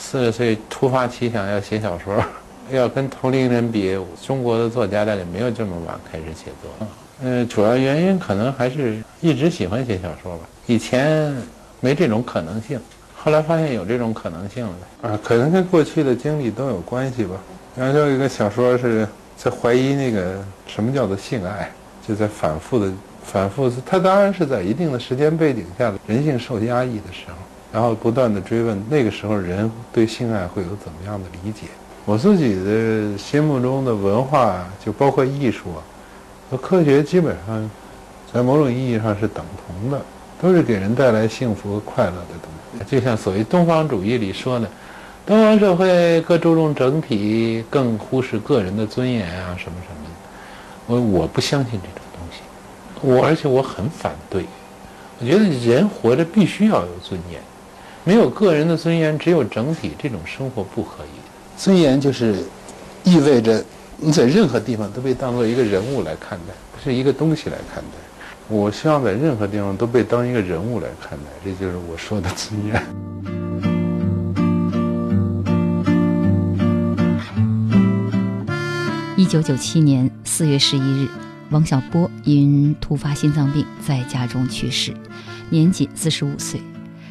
四十岁突发奇想要写小说。要跟同龄人比，中国的作家大概没有这么晚开始写作。嗯，主要原因可能还是一直喜欢写小说吧。以前没这种可能性，后来发现有这种可能性了。啊，可能跟过去的经历都有关系吧。然后有一个小说是在怀疑那个什么叫做性爱，就在反复的反复。他当然是在一定的时间背景下的人性受压抑的时候，然后不断的追问那个时候人对性爱会有怎么样的理解。我自己的心目中的文化，就包括艺术，和科学基本上，在某种意义上是等同的，都是给人带来幸福和快乐的东西。就像所谓东方主义里说的，东方社会更注重整体，更忽视个人的尊严啊，什么什么的。我我不相信这种东西，我而且我很反对。我觉得人活着必须要有尊严，没有个人的尊严，只有整体，这种生活不可以。尊严就是意味着你在任何地方都被当做一个人物来看待，不是一个东西来看待。我希望在任何地方都被当一个人物来看待，这就是我说的尊严。一九九七年四月十一日，王小波因突发心脏病在家中去世，年仅四十五岁。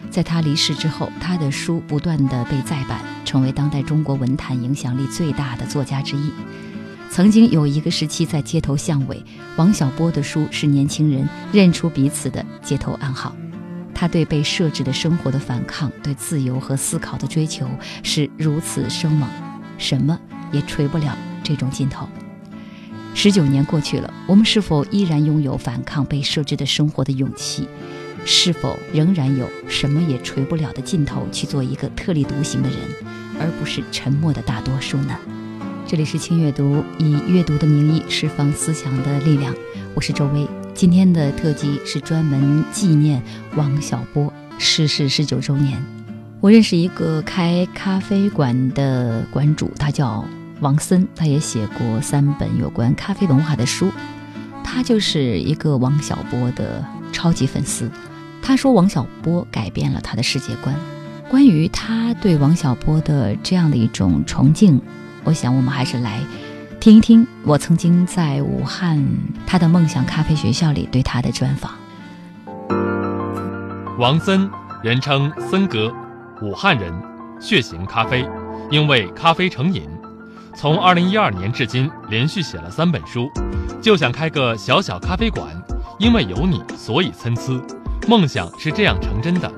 在他离世之后，他的书不断的被再版，成为当代中国文坛影响力最大的作家之一。曾经有一个时期，在街头巷尾，王小波的书是年轻人认出彼此的街头暗号。他对被设置的生活的反抗，对自由和思考的追求是如此生猛，什么也锤不了这种劲头。十九年过去了，我们是否依然拥有反抗被设置的生活的勇气？是否仍然有什么也锤不了的劲头去做一个特立独行的人，而不是沉默的大多数呢？这里是轻阅读，以阅读的名义释放思想的力量。我是周薇，今天的特辑是专门纪念王小波逝世十九周年。我认识一个开咖啡馆的馆主，他叫王森，他也写过三本有关咖啡文化的书，他就是一个王小波的超级粉丝。他说：“王小波改变了他的世界观。关于他对王小波的这样的一种崇敬，我想我们还是来听一听我曾经在武汉他的梦想咖啡学校里对他的专访。”王森，人称森哥，武汉人，血型咖啡，因为咖啡成瘾，从2012年至今连续写了三本书，就想开个小小咖啡馆，因为有你，所以参差。梦想是这样成真的。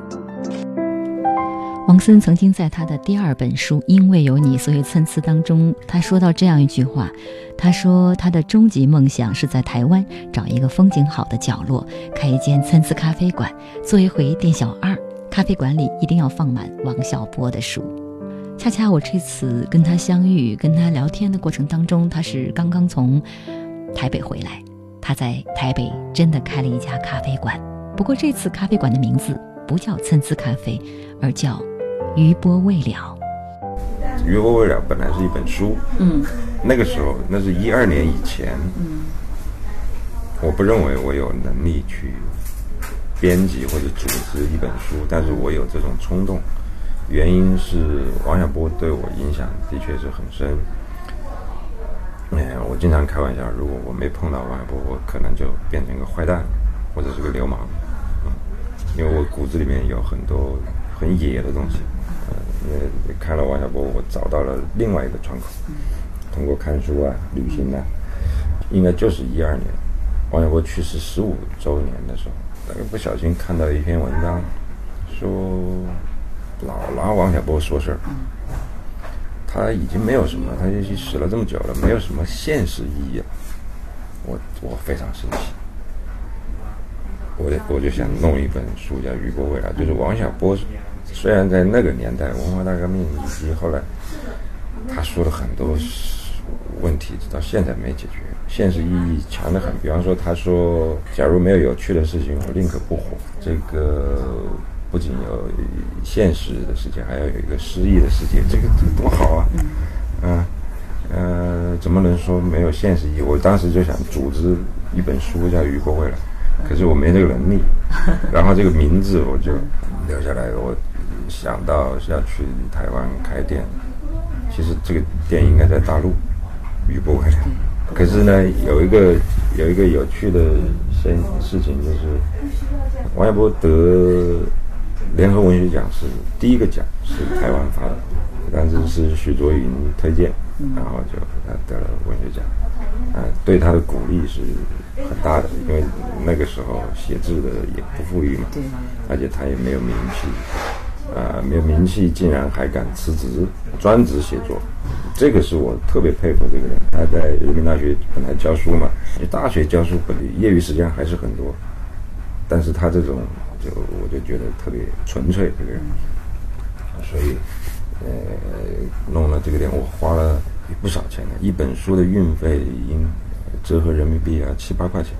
王森曾经在他的第二本书《因为有你，所以参差》当中，他说到这样一句话：“他说他的终极梦想是在台湾找一个风景好的角落，开一间参差咖啡馆，做一回店小二。咖啡馆里一定要放满王小波的书。”恰恰我这次跟他相遇、跟他聊天的过程当中，他是刚刚从台北回来，他在台北真的开了一家咖啡馆。不过这次咖啡馆的名字不叫参差咖啡，而叫余波未了。余波未了本来是一本书，嗯，那个时候那是一二年以前，嗯，我不认为我有能力去编辑或者组织一本书，但是我有这种冲动，原因是王小波对我影响的确是很深。哎，我经常开玩笑，如果我没碰到王小波，我可能就变成一个坏蛋，或者是个流氓。因为我骨子里面有很多很野的东西，呃，因为看了王小波，我找到了另外一个窗口，通过看书啊、旅行啊，应该就是一二年，王小波去世十五周年的时候，大概不小心看到一篇文章，说老拿王小波说事儿，他已经没有什么，他已经死了这么久了，没有什么现实意义了，我我非常生气。我我就想弄一本书叫《余波未来》，就是王小波，虽然在那个年代文化大革命以及后来他说了很多问题，直到现在没解决，现实意义强得很。比方说，他说，假如没有有趣的事情，我宁可不活。这个不仅有现实的世界，还要有一个诗意的世界，这个这个多好啊！嗯，呃，怎么能说没有现实意义？我当时就想组织一本书叫《余波未来》，可是我没这个能力。然后这个名字我就留下来，我想到是要去台湾开店。其实这个店应该在大陆，余波未来。可是呢，有一个有一个有趣的事事情，就是王小波得联合文学奖是第一个奖是台湾发的，但是是许卓云推荐，然后就他得了文学奖，啊，对他的鼓励是很大的，因为那个时候写字的也不富裕嘛，而且他也没有名气。啊，没有名气，竟然还敢辞职专职写作，这个是我特别佩服这个人。他在人民大学本来教书嘛，你大学教书本业余时间还是很多，但是他这种就我就觉得特别纯粹这个人，所以呃弄了这个点，我花了不少钱呢，一本书的运费应折合人民币啊七八块钱。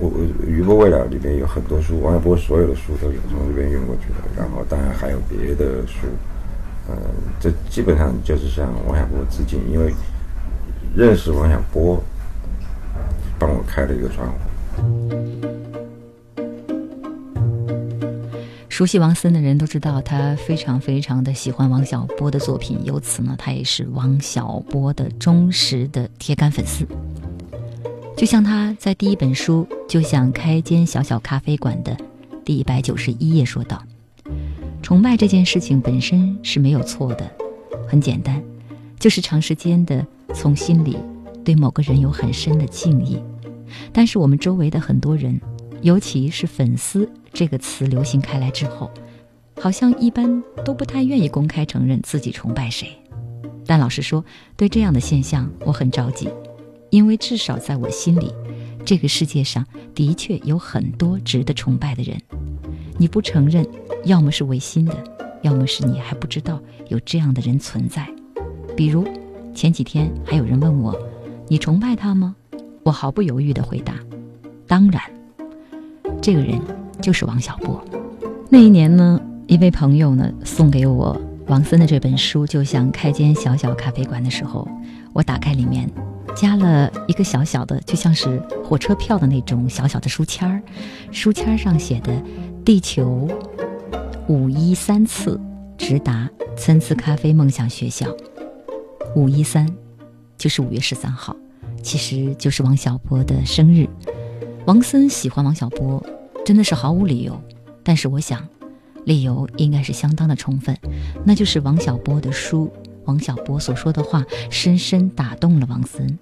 我《余波未了》里面有很多书，王小波所有的书都有从这边运过去的，然后当然还有别的书，嗯，这基本上就是向王小波致敬，因为认识王小波，帮我开了一个窗户。熟悉王森的人都知道，他非常非常的喜欢王小波的作品，由此呢，他也是王小波的忠实的铁杆粉丝。就像他在第一本书就想开间小小咖啡馆的第一百九十一页说道：“崇拜这件事情本身是没有错的，很简单，就是长时间的从心里对某个人有很深的敬意。但是我们周围的很多人，尤其是粉丝这个词流行开来之后，好像一般都不太愿意公开承认自己崇拜谁。但老实说，对这样的现象，我很着急。”因为至少在我心里，这个世界上的确有很多值得崇拜的人。你不承认，要么是违心的，要么是你还不知道有这样的人存在。比如前几天还有人问我：“你崇拜他吗？”我毫不犹豫地回答：“当然。”这个人就是王小波。那一年呢，一位朋友呢送给我王森的这本书，就像开间小小咖啡馆的时候，我打开里面。加了一个小小的，就像是火车票的那种小小的书签儿，书签上写的“地球五一三次直达参差咖啡梦想学校”。五一三就是五月十三号，其实就是王小波的生日。王森喜欢王小波，真的是毫无理由，但是我想，理由应该是相当的充分，那就是王小波的书。王小波所说的话深深打动了王森，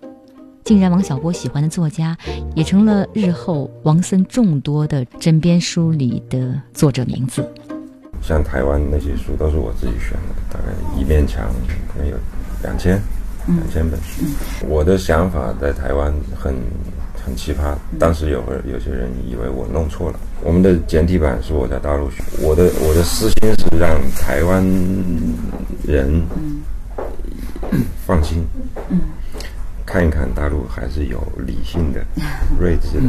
竟然王小波喜欢的作家也成了日后王森众多的枕边书里的作者名字。像台湾那些书都是我自己选的，大概一面墙可能有两千、两千本书。我的想法在台湾很很奇葩，当时有有些人以为我弄错了。我们的简体版是我在大陆学，我的我的私心是让台湾人。放心，看一看大陆还是有理性的、睿智的，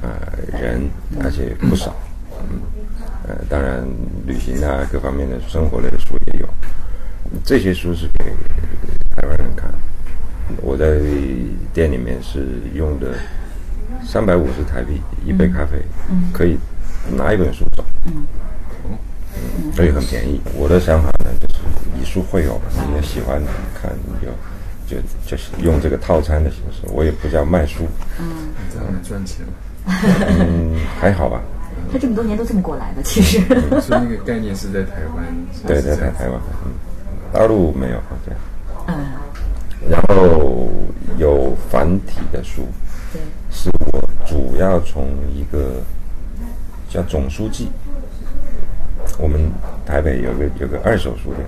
呃人，而且不少，嗯，呃，当然旅行啊，各方面的生活类的书也有，这些书是给台湾人看。我在店里面是用的三百五十台币一杯咖啡，可以拿一本书走，嗯，所以很便宜。我的想法呢，就是。以书会友，你也喜欢看，你就就就是用这个套餐的形式。我也不叫卖书，嗯，这样赚钱嗯，还好吧。他这么多年都这么过来的，其实。所以那个概念是在台湾。对，在台台湾，嗯，大陆没有这样。嗯。然后有繁体的书，对，是我主要从一个叫总书记，我们台北有个有个二手书店。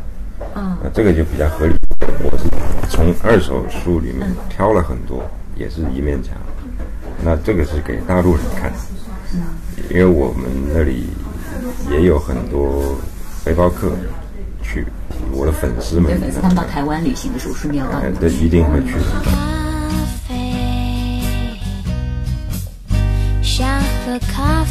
啊，那这个就比较合理。我是从二手书里面挑了很多，也是一面墙。那这个是给大陆人看，因为我们那里也有很多背包客去，我我的粉丝们，他们到台湾旅行的时候顺便要到，对，一定会去的。想喝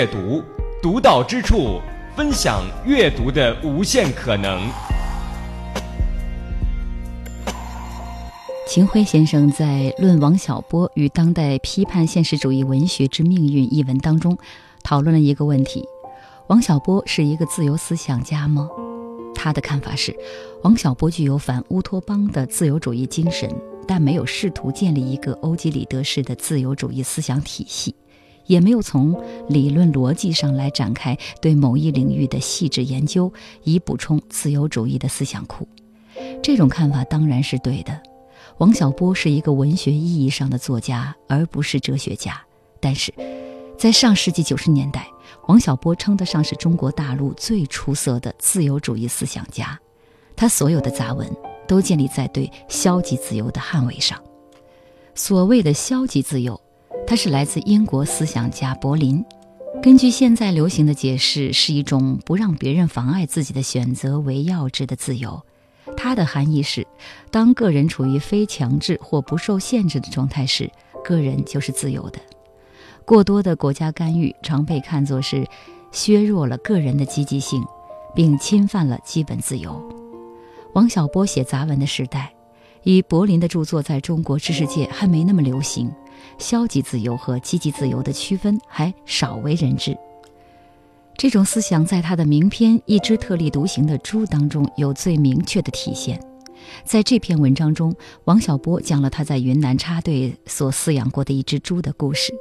阅读，独到之处，分享阅读的无限可能。秦晖先生在《论王小波与当代批判现实主义文学之命运》一文当中，讨论了一个问题：王小波是一个自由思想家吗？他的看法是，王小波具有反乌托邦的自由主义精神，但没有试图建立一个欧几里得式的自由主义思想体系，也没有从理论逻辑上来展开对某一领域的细致研究，以补充自由主义的思想库。这种看法当然是对的。王小波是一个文学意义上的作家，而不是哲学家。但是，在上世纪九十年代，王小波称得上是中国大陆最出色的自由主义思想家。他所有的杂文都建立在对消极自由的捍卫上。所谓的消极自由，它是来自英国思想家柏林。根据现在流行的解释，是一种不让别人妨碍自己的选择为要旨的自由。它的含义是，当个人处于非强制或不受限制的状态时，个人就是自由的。过多的国家干预常被看作是削弱了个人的积极性，并侵犯了基本自由。王小波写杂文的时代，与柏林的著作在中国知识界还没那么流行，消极自由和积极自由的区分还少为人知。这种思想在他的名篇《一只特立独行的猪》当中有最明确的体现。在这篇文章中，王小波讲了他在云南插队所饲养过的一只猪的故事。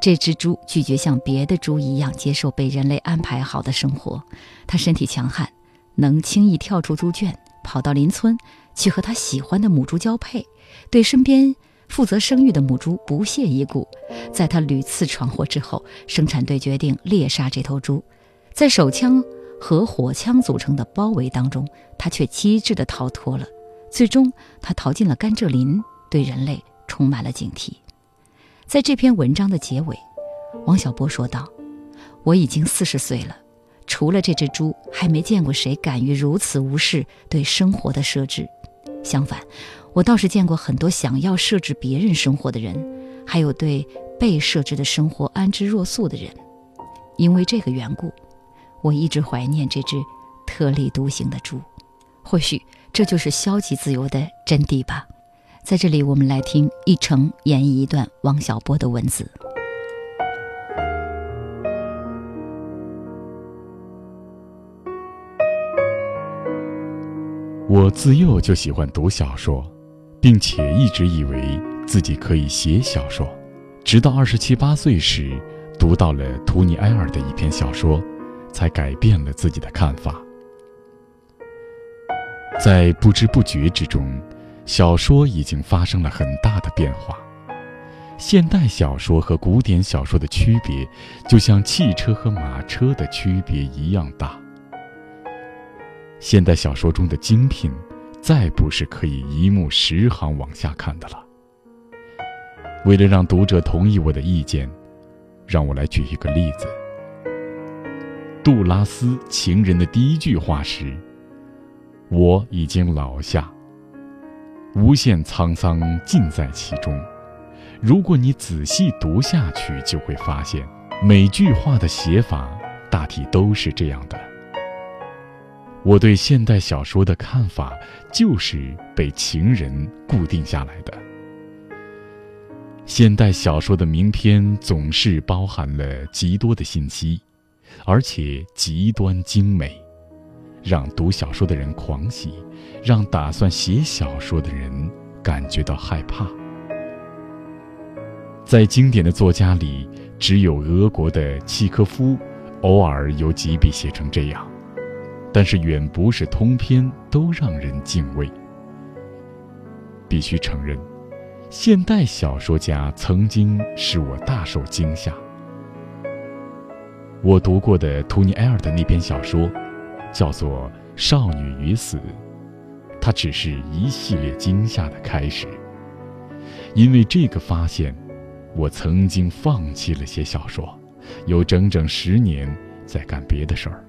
这只猪拒绝像别的猪一样接受被人类安排好的生活，它身体强悍，能轻易跳出猪圈，跑到邻村去和他喜欢的母猪交配，对身边负责生育的母猪不屑一顾。在他屡次闯祸之后，生产队决定猎杀这头猪。在手枪和火枪组成的包围当中，他却机智地逃脱了。最终，他逃进了甘蔗林，对人类充满了警惕。在这篇文章的结尾，王小波说道：“我已经四十岁了，除了这只猪，还没见过谁敢于如此无视对生活的设置。相反，我倒是见过很多想要设置别人生活的人，还有对被设置的生活安之若素的人。因为这个缘故。”我一直怀念这只特立独行的猪，或许这就是消极自由的真谛吧。在这里，我们来听一成演绎一段王小波的文字。我自幼就喜欢读小说，并且一直以为自己可以写小说，直到二十七八岁时，读到了图尼埃尔的一篇小说。才改变了自己的看法。在不知不觉之中，小说已经发生了很大的变化。现代小说和古典小说的区别，就像汽车和马车的区别一样大。现代小说中的精品，再不是可以一目十行往下看的了。为了让读者同意我的意见，让我来举一个例子。杜拉斯情人的第一句话是：“我已经老下。”无限沧桑尽在其中。如果你仔细读下去，就会发现，每句话的写法大体都是这样的。我对现代小说的看法，就是被情人固定下来的。现代小说的名篇总是包含了极多的信息，而且极端精美，让读小说的人狂喜，让打算写小说的人感觉到害怕。在经典的作家里，只有俄国的契科夫，偶尔有几笔写成这样，但是远不是通篇都让人敬畏。必须承认，现代小说家曾经使我大受惊吓。我读过的图尼埃尔的那篇小说，叫做《少女与死》，它只是一系列惊吓的开始，因为这个发现。我曾经放弃了写小说，有整整十年在干别的事儿。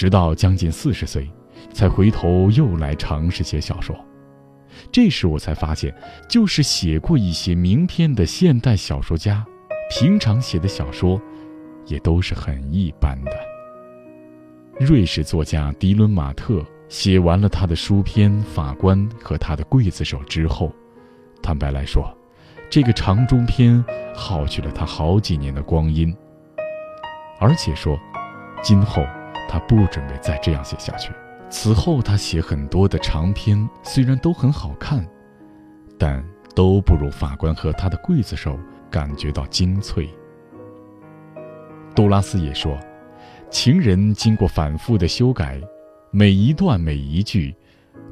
直到将近四十岁，才回头又来尝试写小说。这时我才发现，就是写过一些名篇的现代小说家，平常写的小说，也都是很一般的。瑞士作家迪伦马特写完了他的书篇《法官和他的刽子手》之后，坦白来说。这个长中篇耗去了他好几年的光阴，而且说，今后他不准备再这样写下去。此后他写很多的长篇，虽然都很好看，但都不如法官和他的刽子手感觉到精粹。杜拉斯也说，情人经过反复的修改，每一段每一句，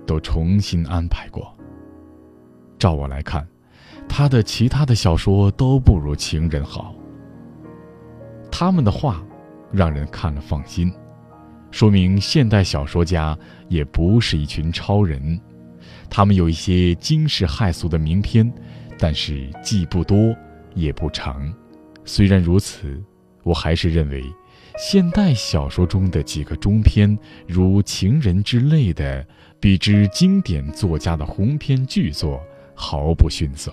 都重新安排过。照我来看。他的其他的小说都不如《情人》好。他们的话，让人看了放心，说明现代小说家也不是一群超人。他们有一些惊世骇俗的名篇，但是既不多也不长。虽然如此，我还是认为，现代小说中的几个中篇，如《情人》之类的，比之经典作家的鸿篇巨作毫不逊色。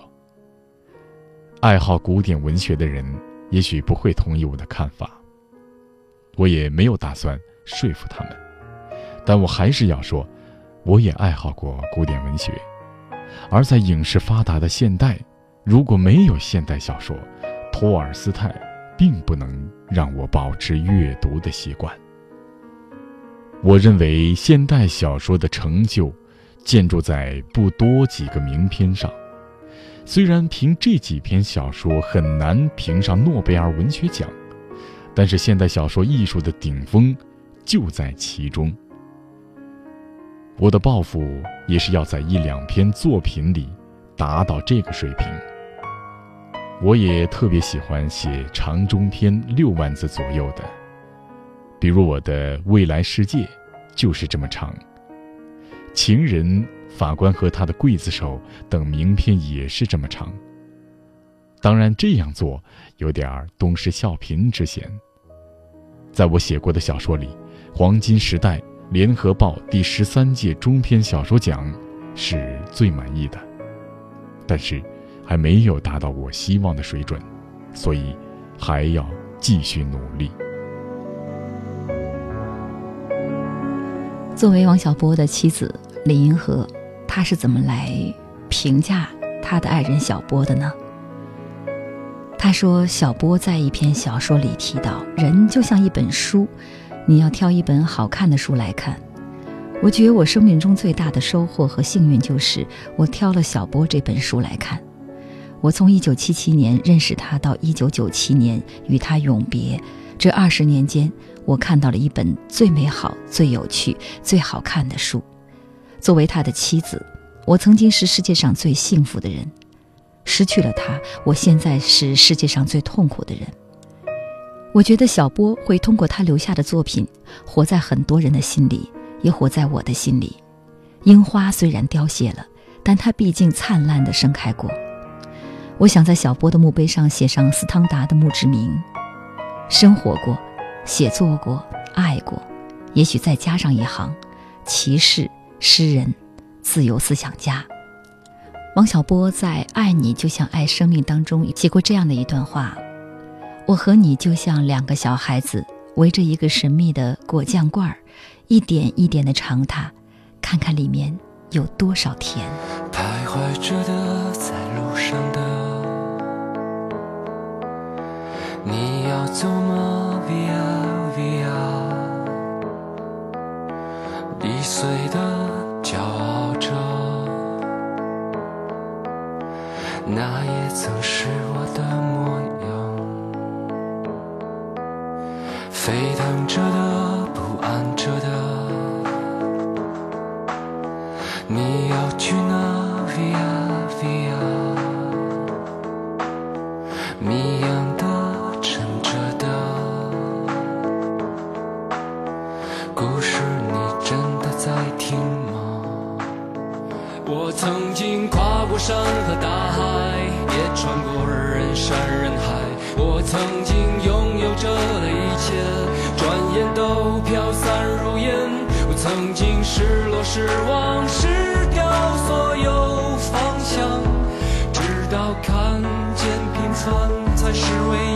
爱好古典文学的人也许不会同意我的看法，我也没有打算说服他们，但我还是要说，我也爱好过古典文学，而在影视发达的现代，如果没有现代小说，托尔斯泰并不能让我保持阅读的习惯。我认为现代小说的成就，建筑在不多几个名篇上。虽然凭这几篇小说很难评上诺贝尔文学奖，但是现代小说艺术的顶峰就在其中。我的抱负也是要在一两篇作品里达到这个水平。我也特别喜欢写长中篇六万字左右的，比如我的《未来世界》就是这么长，《情人》。法官和他的刽子手等名篇也是这么长。当然，这样做有点儿东施效颦之嫌。在我写过的小说里，《黄金时代》《联合报》第十三届中篇小说奖是最满意的，但是还没有达到我希望的水准，所以还要继续努力。作为王小波的妻子李银河。他是怎么来评价他的爱人小波的呢？他说：“小波在一篇小说里提到，人就像一本书，你要挑一本好看的书来看。我觉得我生命中最大的收获和幸运就是我挑了小波这本书来看。我从1977年认识他到1997年与他永别，这二十年间，我看到了一本最美好、最有趣、最好看的书。”作为他的妻子，我曾经是世界上最幸福的人。失去了他，我现在是世界上最痛苦的人。我觉得小波会通过他留下的作品，活在很多人的心里，也活在我的心里。樱花虽然凋谢了，但它毕竟灿烂地盛开过。我想在小波的墓碑上写上斯汤达的墓志铭：生活过，写作过，爱过，也许再加上一行：骑士。诗人，自由思想家。王小波在《爱你就像爱生命》当中写过这样的一段话：“我和你就像两个小孩子，围着一个神秘的果酱罐儿，一点一点的尝它，看看里面有多少甜。”徘徊着的，在路上的，你要走吗？Via Via，易碎的，骄傲着。那也曾是我的模样，沸腾着的，不安着的，你要去哪？Via Via，谜样的，沉着的，故事你真的在听吗？我曾经跨过山和大海，也穿过人山人海。我曾经拥有着曾经失落、失望、失掉所有方向，直到看见平凡才是唯一。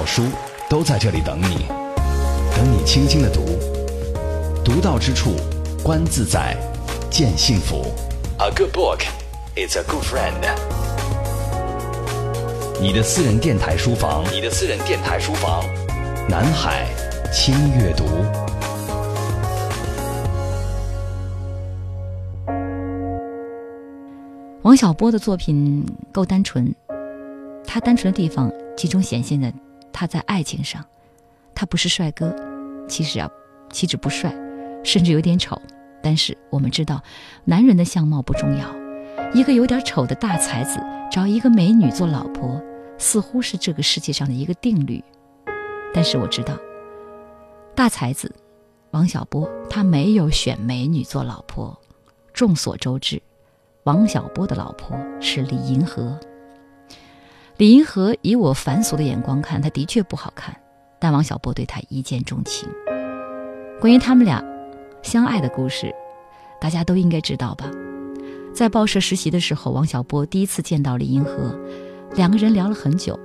好书都在这里等你，等你轻轻的读，读到之处，观自在，见幸福。A good book is a good friend。你的私人电台书房，你的私人电台书房，南海轻阅读。王小波的作品够单纯，他单纯的地方集中显现在他在爱情上。他不是帅哥，其实啊，岂止不帅，甚至有点丑。但是我们知道，男人的相貌不重要，一个有点丑的大才子找一个美女做老婆，似乎是这个世界上的一个定律。但是我知道，大才子王小波他没有选美女做老婆。众所周知。王小波的老婆是李银河。李银河以我凡俗的眼光看，她的确不好看，但王小波对她一见钟情。关于他们俩相爱的故事，大家都应该知道吧？在报社实习的时候，王小波第一次见到李银河，两个人聊了很久。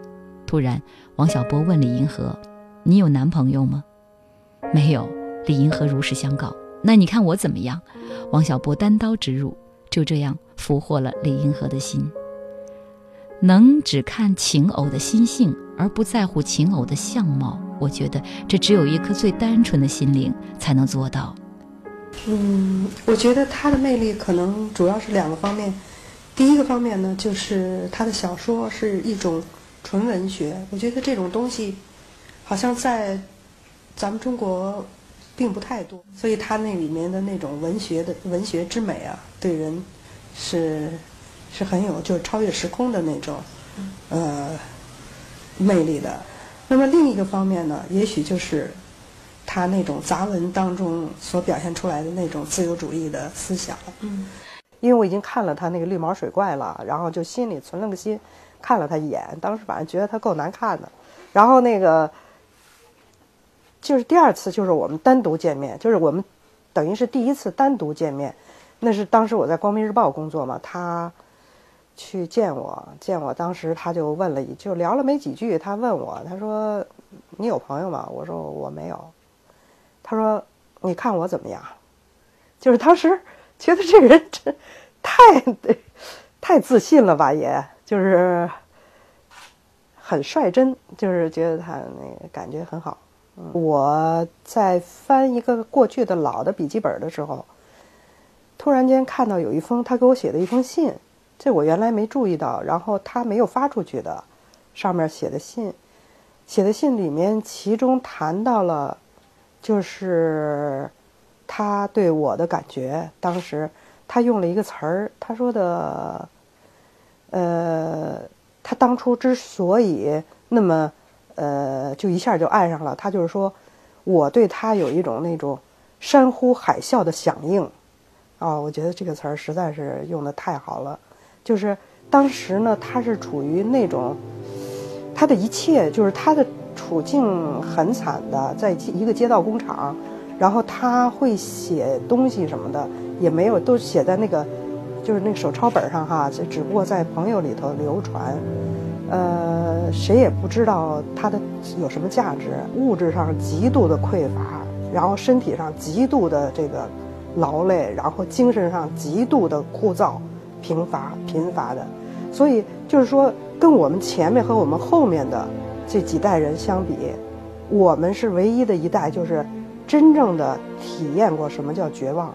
突然，王小波问李银河：“你有男朋友吗？”“没有。”李银河如实相告。“那你看我怎么样？”王小波单刀直入。就这样俘获了李银河的心。能只看情偶的心性，而不在乎情偶的相貌，我觉得这只有一颗最单纯的心灵才能做到。嗯，我觉得他的魅力可能主要是两个方面。第一个方面呢，就是他的小说是一种纯文学，我觉得这种东西好像在咱们中国。并不太多，所以他那里面的那种文学的文学之美啊，对人是是很有就是超越时空的那种呃魅力的。那么另一个方面呢，也许就是他那种杂文当中所表现出来的那种自由主义的思想。嗯，因为我已经看了他那个绿毛水怪了，然后就心里存了个心，看了他一眼，当时反正觉得他够难看的，然后那个。就是第二次，就是我们单独见面，就是我们等于是第一次单独见面。那是当时我在《光明日报》工作嘛，他去见我，见我当时他就问了一，就聊了没几句，他问我，他说：“你有朋友吗？”我说：“我没有。”他说：“你看我怎么样？”就是当时觉得这人真太太自信了吧，也就是很率真，就是觉得他那个感觉很好。我在翻一个过去的老的笔记本的时候，突然间看到有一封他给我写的一封信，这我原来没注意到，然后他没有发出去的，上面写的信，写的信里面其中谈到了，就是他对我的感觉。当时他用了一个词儿，他说的，呃，他当初之所以那么。呃，就一下就爱上了他，就是说，我对他有一种那种山呼海啸的响应，啊，我觉得这个词儿实在是用的太好了。就是当时呢，他是处于那种，他的一切就是他的处境很惨的，在一个街道工厂，然后他会写东西什么的，也没有都写在那个，就是那个手抄本上哈，只不过在朋友里头流传。呃，谁也不知道他的有什么价值。物质上极度的匮乏，然后身体上极度的这个劳累，然后精神上极度的枯燥、贫乏、贫乏的。所以就是说，跟我们前面和我们后面的这几代人相比，我们是唯一的一代，就是真正的体验过什么叫绝望。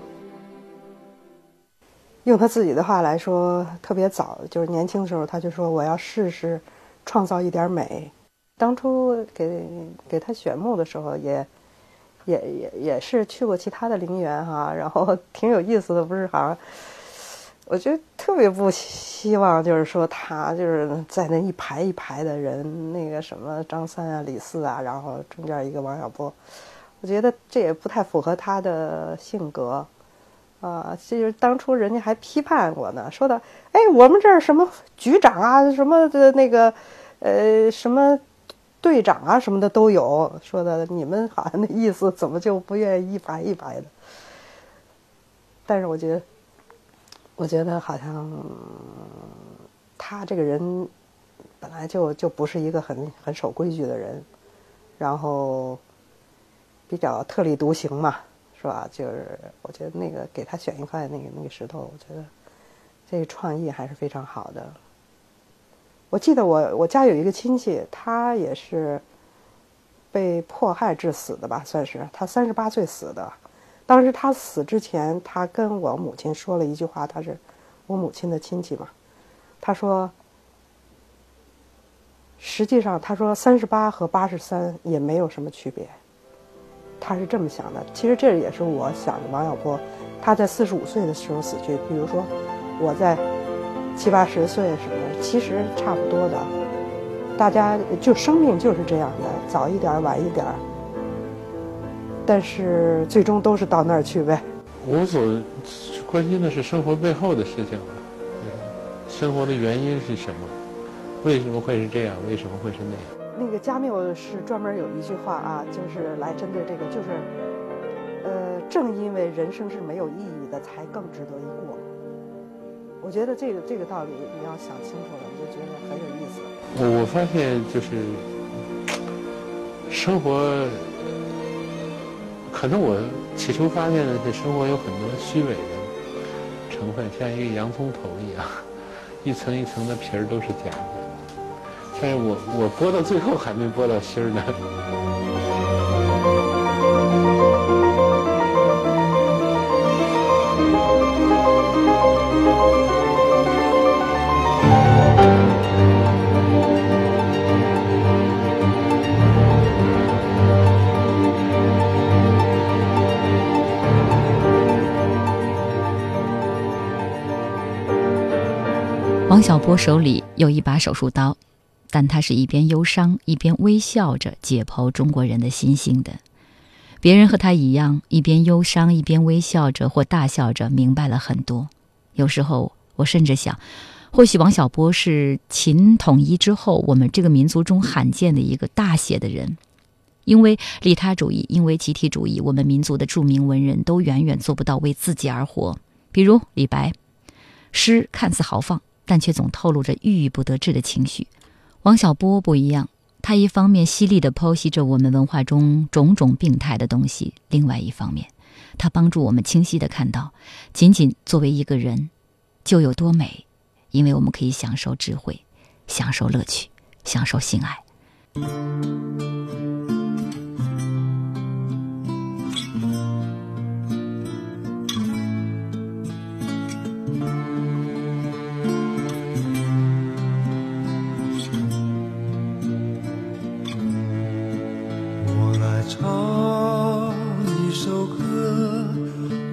用他自己的话来说，特别早，就是年轻的时候，他就说我要试试创造一点美。当初给给他选墓的时候，也也也也是去过其他的陵园哈，然后挺有意思的，不是好像，我觉得特别不希望，就是说他就是在那一排一排的人，那个什么张三啊、李四啊，然后中间一个王小波，我觉得这也不太符合他的性格。啊，其实当初人家还批判过呢，说的，哎，我们这儿什么局长啊，什么的那个，呃，什么队长啊，什么的都有，说的你们好像那意思，怎么就不愿意一排一排的？但是我觉得，我觉得好像他这个人本来就就不是一个很很守规矩的人，然后比较特立独行嘛，是吧？就是我觉得那个给他选一块那个那个石头，我觉得这个创意还是非常好的。我记得我我家有一个亲戚，他也是被迫害致死的吧，算是他三十八岁死的。当时他死之前，他跟我母亲说了一句话，他是我母亲的亲戚嘛。他说：“实际上，他说三十八和八十三也没有什么区别。”他是这么想的。其实这也是我想的。王小波，他在四十五岁的时候死去，比如说我在七八十岁什么，其实差不多的。大家就生命就是这样的，早一点晚一点儿，但是最终都是到那儿去呗。我所关心的是生活背后的事情了，生活的原因是什么？为什么会是这样？为什么会是那样？那个加缪是专门有一句话啊，就是来针对这个，就是，呃，正因为人生是没有意义的，才更值得一过。我觉得这个这个道理你要想清楚了，我就觉得很有意思。我我发现就是生活，可能我起初发现的是生活有很多虚伪的成分，像一个洋葱头一样，一层一层的皮儿都是假的。但是我我剥到最后还没剥到芯儿呢。王小波手里有一把手术刀，但他是一边忧伤一边微笑着解剖中国人的心性的。别人和他一样，一边忧伤一边微笑着或大笑着，明白了很多。有时候我甚至想，或许王小波是秦统一之后我们这个民族中罕见的一个大写的人。因为利他主义，因为集体主义，我们民族的著名文人都远远做不到为自己而活。比如李白，诗看似豪放。但却总透露着郁郁不得志的情绪。王小波不一样，他一方面犀利地剖析着我们文化中种种病态的东西，另外一方面，他帮助我们清晰地看到，仅仅作为一个人，就有多美，因为我们可以享受智慧，享受乐趣，享受性爱。唱一首歌，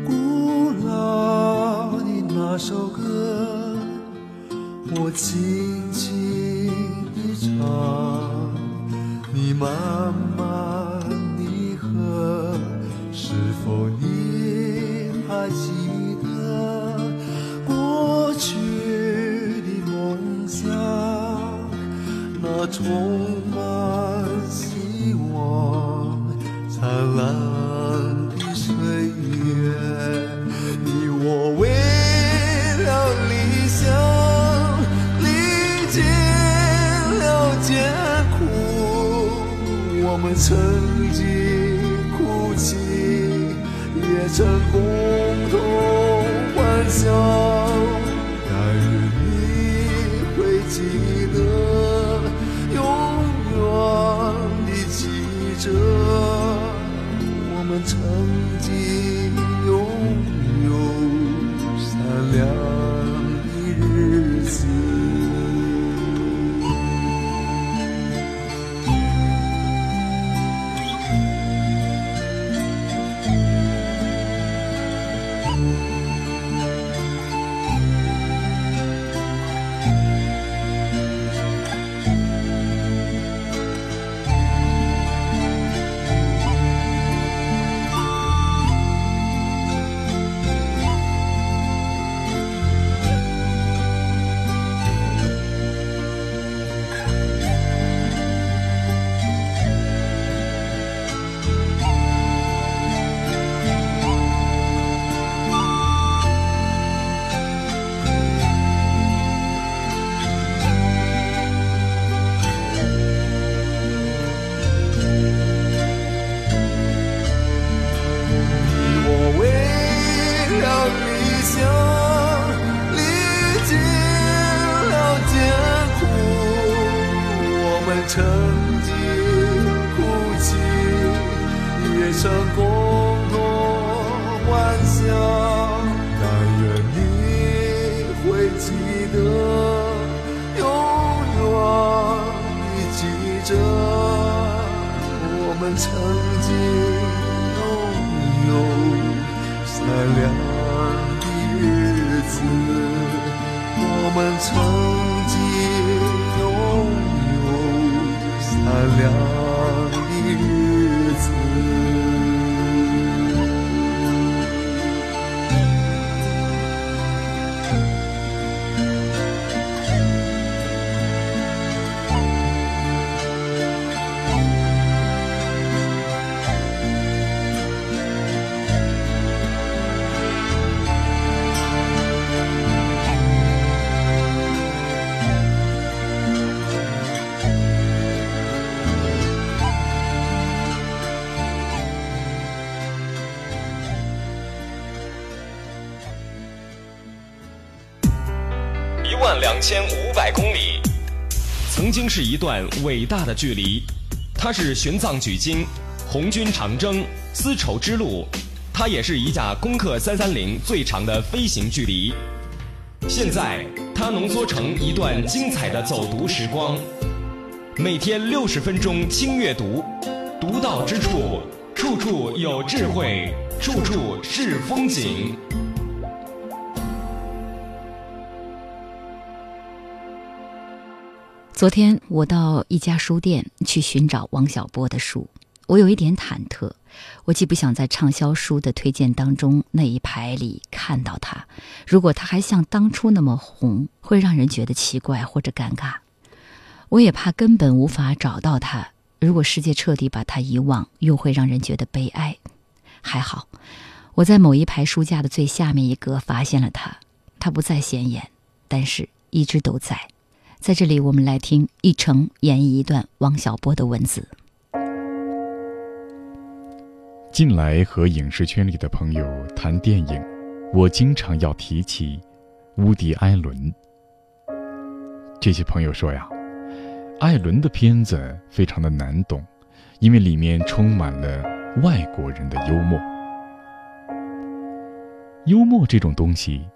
古老的那首歌，我轻轻地唱，你慢慢两千五百公里，曾经是一段伟大的距离。它是玄奘取经、红军长征、丝绸之路，它也是一架攻克三三零最长的飞行距离。现在，它浓缩成一段精彩的走读时光。每天六十分钟轻阅读，独到之处，处处有智慧，处处是风景。昨天我到一家书店去寻找王小波的书，我有一点忐忑。我既不想在畅销书的推荐当中那一排里看到他，如果他还像当初那么红，会让人觉得奇怪或者尴尬。我也怕根本无法找到他，如果世界彻底把他遗忘，又会让人觉得悲哀。还好，我在某一排书架的最下面一格发现了他，他不再显眼，但是一直都在。在这里，我们来听一成演绎一段王小波的文字。近来和影视圈里的朋友谈电影，我经常要提起乌迪·艾伦。这些朋友说呀，艾伦的片子非常的难懂，因为里面充满了外国人的幽默。幽默这种东西，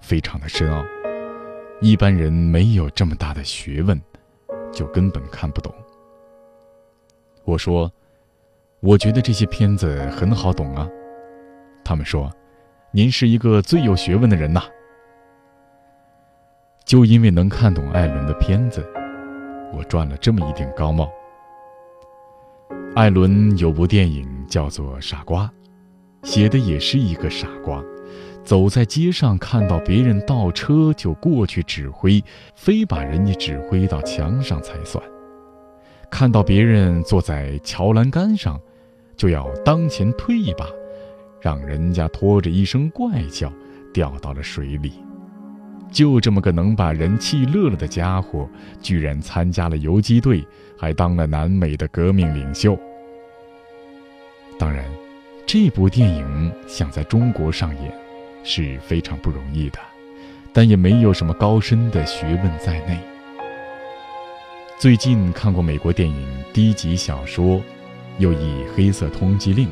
非常的深奥。一般人没有这么大的学问，就根本看不懂。我说，我觉得这些片子很好懂啊。他们说，您是一个最有学问的人呐。就因为能看懂艾伦的片子，我赚了这么一顶高帽。艾伦有部电影叫做《傻瓜》，写的也是一个傻瓜。走在街上，看到别人倒车就过去指挥，非把人家指挥到墙上才算；看到别人坐在桥栏杆上，就要当前推一把，让人家拖着一声怪叫掉到了水里。就这么个能把人气乐了的家伙，居然参加了游击队，还当了南美的革命领袖。当然，这部电影想在中国上演。是非常不容易的，但也没有什么高深的学问在内。最近看过美国电影《低级小说》，又译《黑色通缉令》，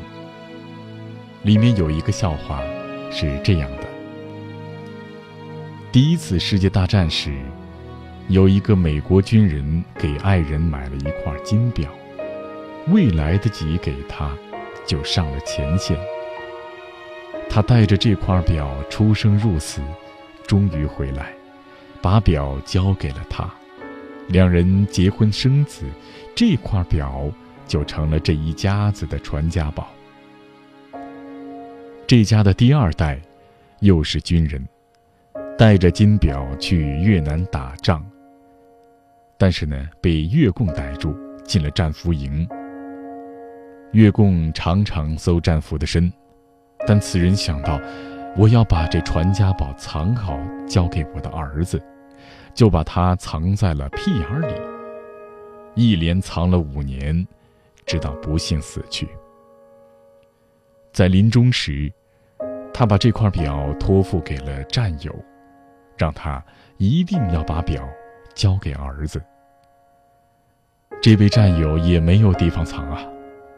里面有一个笑话，是这样的：第一次世界大战时，有一个美国军人给爱人买了一块金表，未来得及给他，就上了前线。他带着这块表出生入死，终于回来，把表交给了他。两人结婚生子，这块表就成了这一家子的传家宝。这家的第二代，又是军人，带着金表去越南打仗。但是呢，被越共逮住，进了战俘营。越共常常搜战俘的身。但此人想到，我要把这传家宝藏好，交给我的儿子，就把它藏在了屁眼里。一连藏了五年，直到不幸死去。在临终时，他把这块表托付给了战友，让他一定要把表交给儿子。这位战友也没有地方藏啊，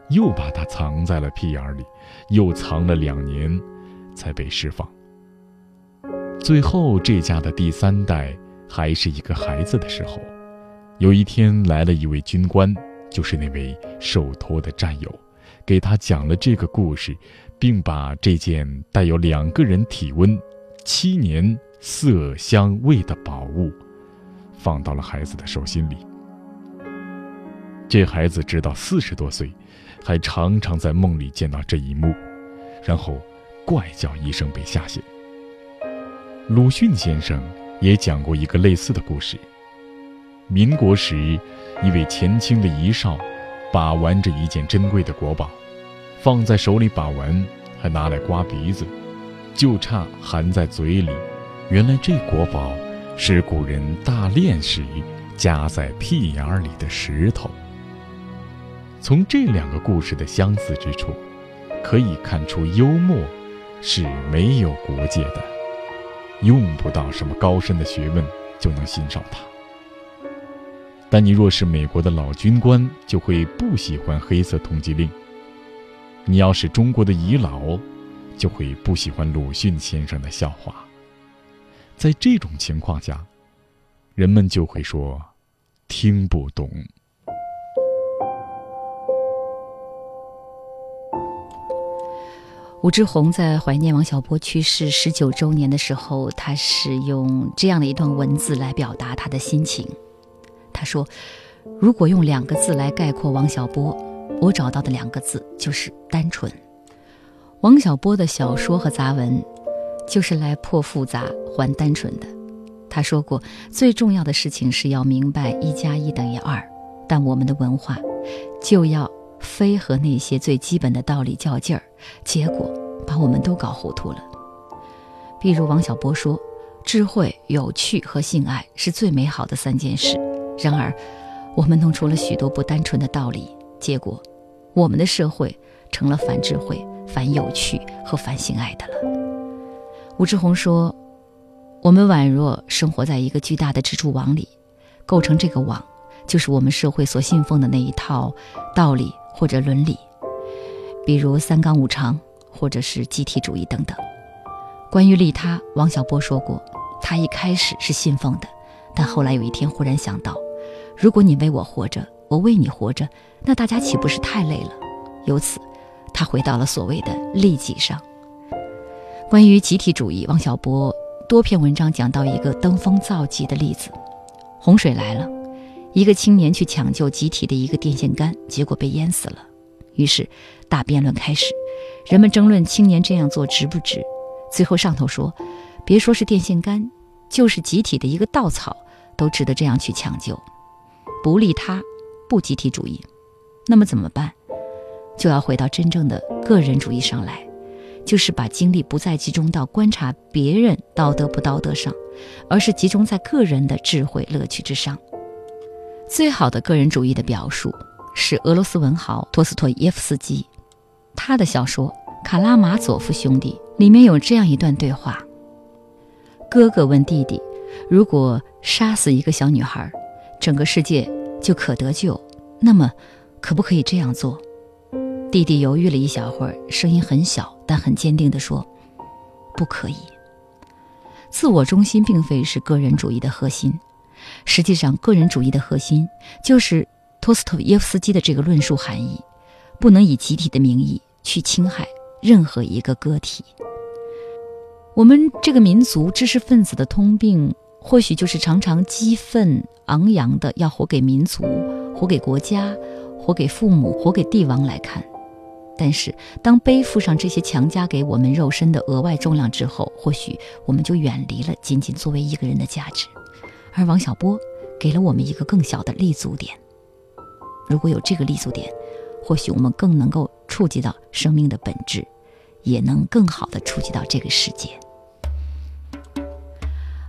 又把它藏在了屁眼里，又藏了两年，才被释放。最后，这家的第三代还是一个孩子的时候，有一天来了一位军官，就是那位受托的战友，给他讲了这个故事，并把这件带有两个人体温、七年色香味的宝物，放到了孩子的手心里。这孩子直到四十多岁，还常常在梦里见到这一幕，然后怪叫一声被吓醒。鲁迅先生也讲过一个类似的故事。民国时，一位前清的遗少，把玩着一件珍贵的国宝，放在手里把玩，还拿来刮鼻子，就差含在嘴里。原来这国宝是古人大炼时夹在屁眼里的石头。从这两个故事的相似之处，可以看出幽默是没有国界的，用不到什么高深的学问就能欣赏它。但你若是美国的老军官，就会不喜欢黑色通缉令；你要是中国的遗老，就会不喜欢鲁迅先生的笑话。在这种情况下，人们就会说听不懂。武志红在怀念王小波去世十九周年的时候，他是用这样的一段文字来表达他的心情。他说：“如果用两个字来概括王小波，我找到的两个字就是单纯。王小波的小说和杂文，就是来破复杂还单纯的。他说过，最重要的事情是要明白一加一等于二，但我们的文化就要。”非和那些最基本的道理较劲儿，结果把我们都搞糊涂了。比如王小波说，智慧、有趣和性爱是最美好的三件事。然而，我们弄出了许多不单纯的道理，结果，我们的社会成了反智慧、反有趣和反性爱的了。吴志红说，我们宛若生活在一个巨大的蜘蛛网里，构成这个网，就是我们社会所信奉的那一套道理。或者伦理，比如三纲五常，或者是集体主义等等。关于利他，王小波说过，他一开始是信奉的，但后来有一天忽然想到，如果你为我活着，我为你活着，那大家岂不是太累了？由此，他回到了所谓的利己上。关于集体主义，王小波多篇文章讲到一个登峰造极的例子：洪水来了。一个青年去抢救集体的一个电线杆，结果被淹死了。于是，大辩论开始，人们争论青年这样做值不值。最后上头说，别说是电线杆，就是集体的一个稻草，都值得这样去抢救。不利他，不集体主义，那么怎么办？就要回到真正的个人主义上来，就是把精力不再集中到观察别人道德不道德上，而是集中在个人的智慧乐趣之上。最好的个人主义的表述是俄罗斯文豪托斯托耶夫斯基，他的小说《卡拉马佐夫兄弟》里面有这样一段对话：哥哥问弟弟，如果杀死一个小女孩，整个世界就可得救，那么可不可以这样做？弟弟犹豫了一小会儿，声音很小但很坚定地说：“不可以。”自我中心并非是个人主义的核心。实际上，个人主义的核心就是托斯托耶夫斯基的这个论述含义：不能以集体的名义去侵害任何一个个体。我们这个民族知识分子的通病，或许就是常常激愤昂扬的要活给民族、活给国家、活给父母、活给帝王来看。但是，当背负上这些强加给我们肉身的额外重量之后，或许我们就远离了仅仅作为一个人的价值。而王小波给了我们一个更小的立足点。如果有这个立足点，或许我们更能够触及到生命的本质，也能更好的触及到这个世界。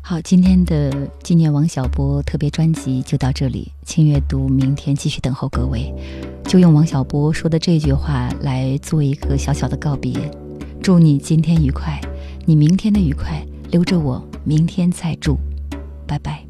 好，今天的纪念王小波特别专辑就到这里，请阅读，明天继续等候各位。就用王小波说的这句话来做一个小小的告别：祝你今天愉快，你明天的愉快留着我明天再祝，拜拜。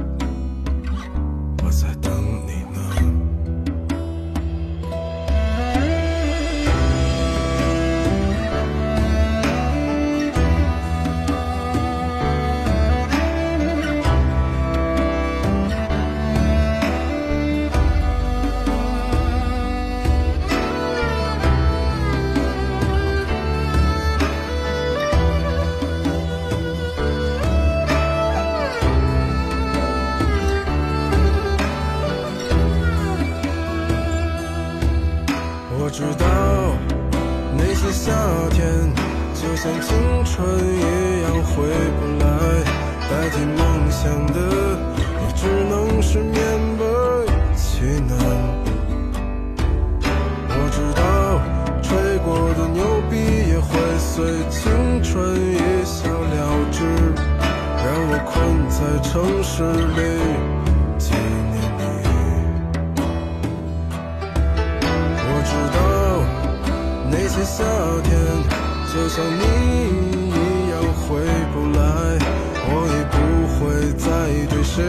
谁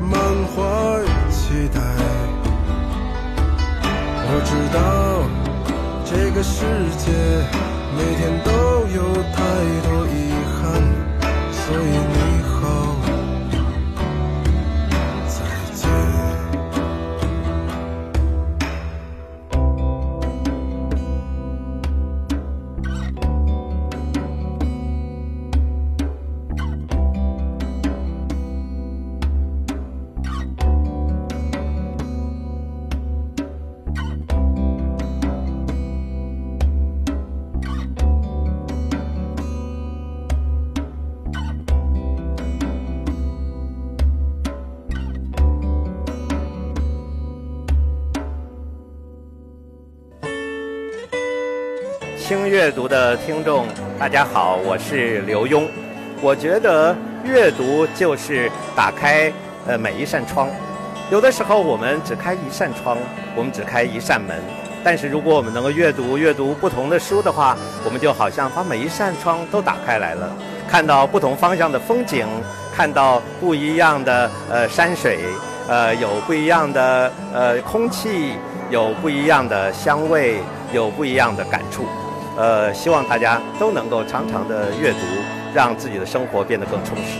满怀期待。我知道这个世界每天都有太多遗憾，所以阅读的听众，大家好，我是刘墉。我觉得阅读就是打开呃每一扇窗。有的时候我们只开一扇窗，我们只开一扇门，但是如果我们能够阅读阅读不同的书的话，我们就好像把每一扇窗都打开来了，看到不同方向的风景，看到不一样的呃山水，呃有不一样的呃空气，有不一样的香味，有不一样的感触。呃，希望大家都能够常常的阅读，让自己的生活变得更充实。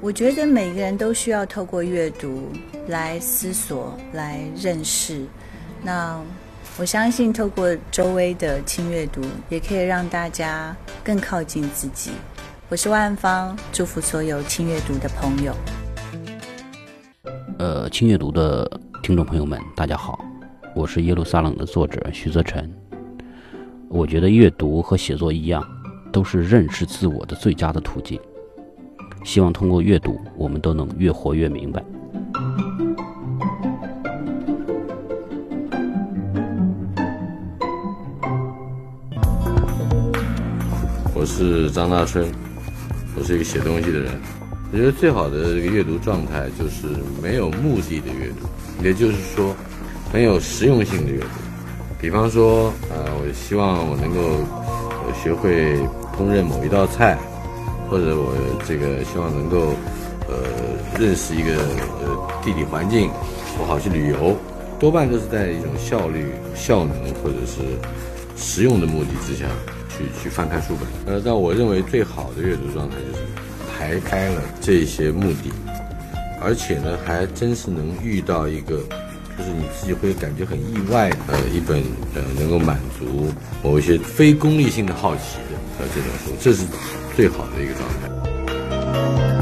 我觉得每个人都需要透过阅读来思索、来认识。那我相信，透过周围的轻阅读，也可以让大家更靠近自己。我是万芳，祝福所有轻阅读的朋友。呃，轻阅读的听众朋友们，大家好，我是耶路撒冷的作者徐泽辰。我觉得阅读和写作一样，都是认识自我的最佳的途径。希望通过阅读，我们都能越活越明白。我是张大春，我是一个写东西的人。我觉得最好的这个阅读状态就是没有目的的阅读，也就是说，很有实用性的阅读。比方说，呃，我希望我能够呃学会烹饪某一道菜，或者我这个希望能够呃认识一个呃地理环境，我好去旅游，多半都是在一种效率、效能或者是实用的目的之下去去翻看书本。呃，但我认为最好的阅读状态就是排开了这些目的，而且呢，还真是能遇到一个。就是你自己会感觉很意外，的，一本呃能够满足某一些非功利性的好奇的呃这种书，这是最好的一个状态。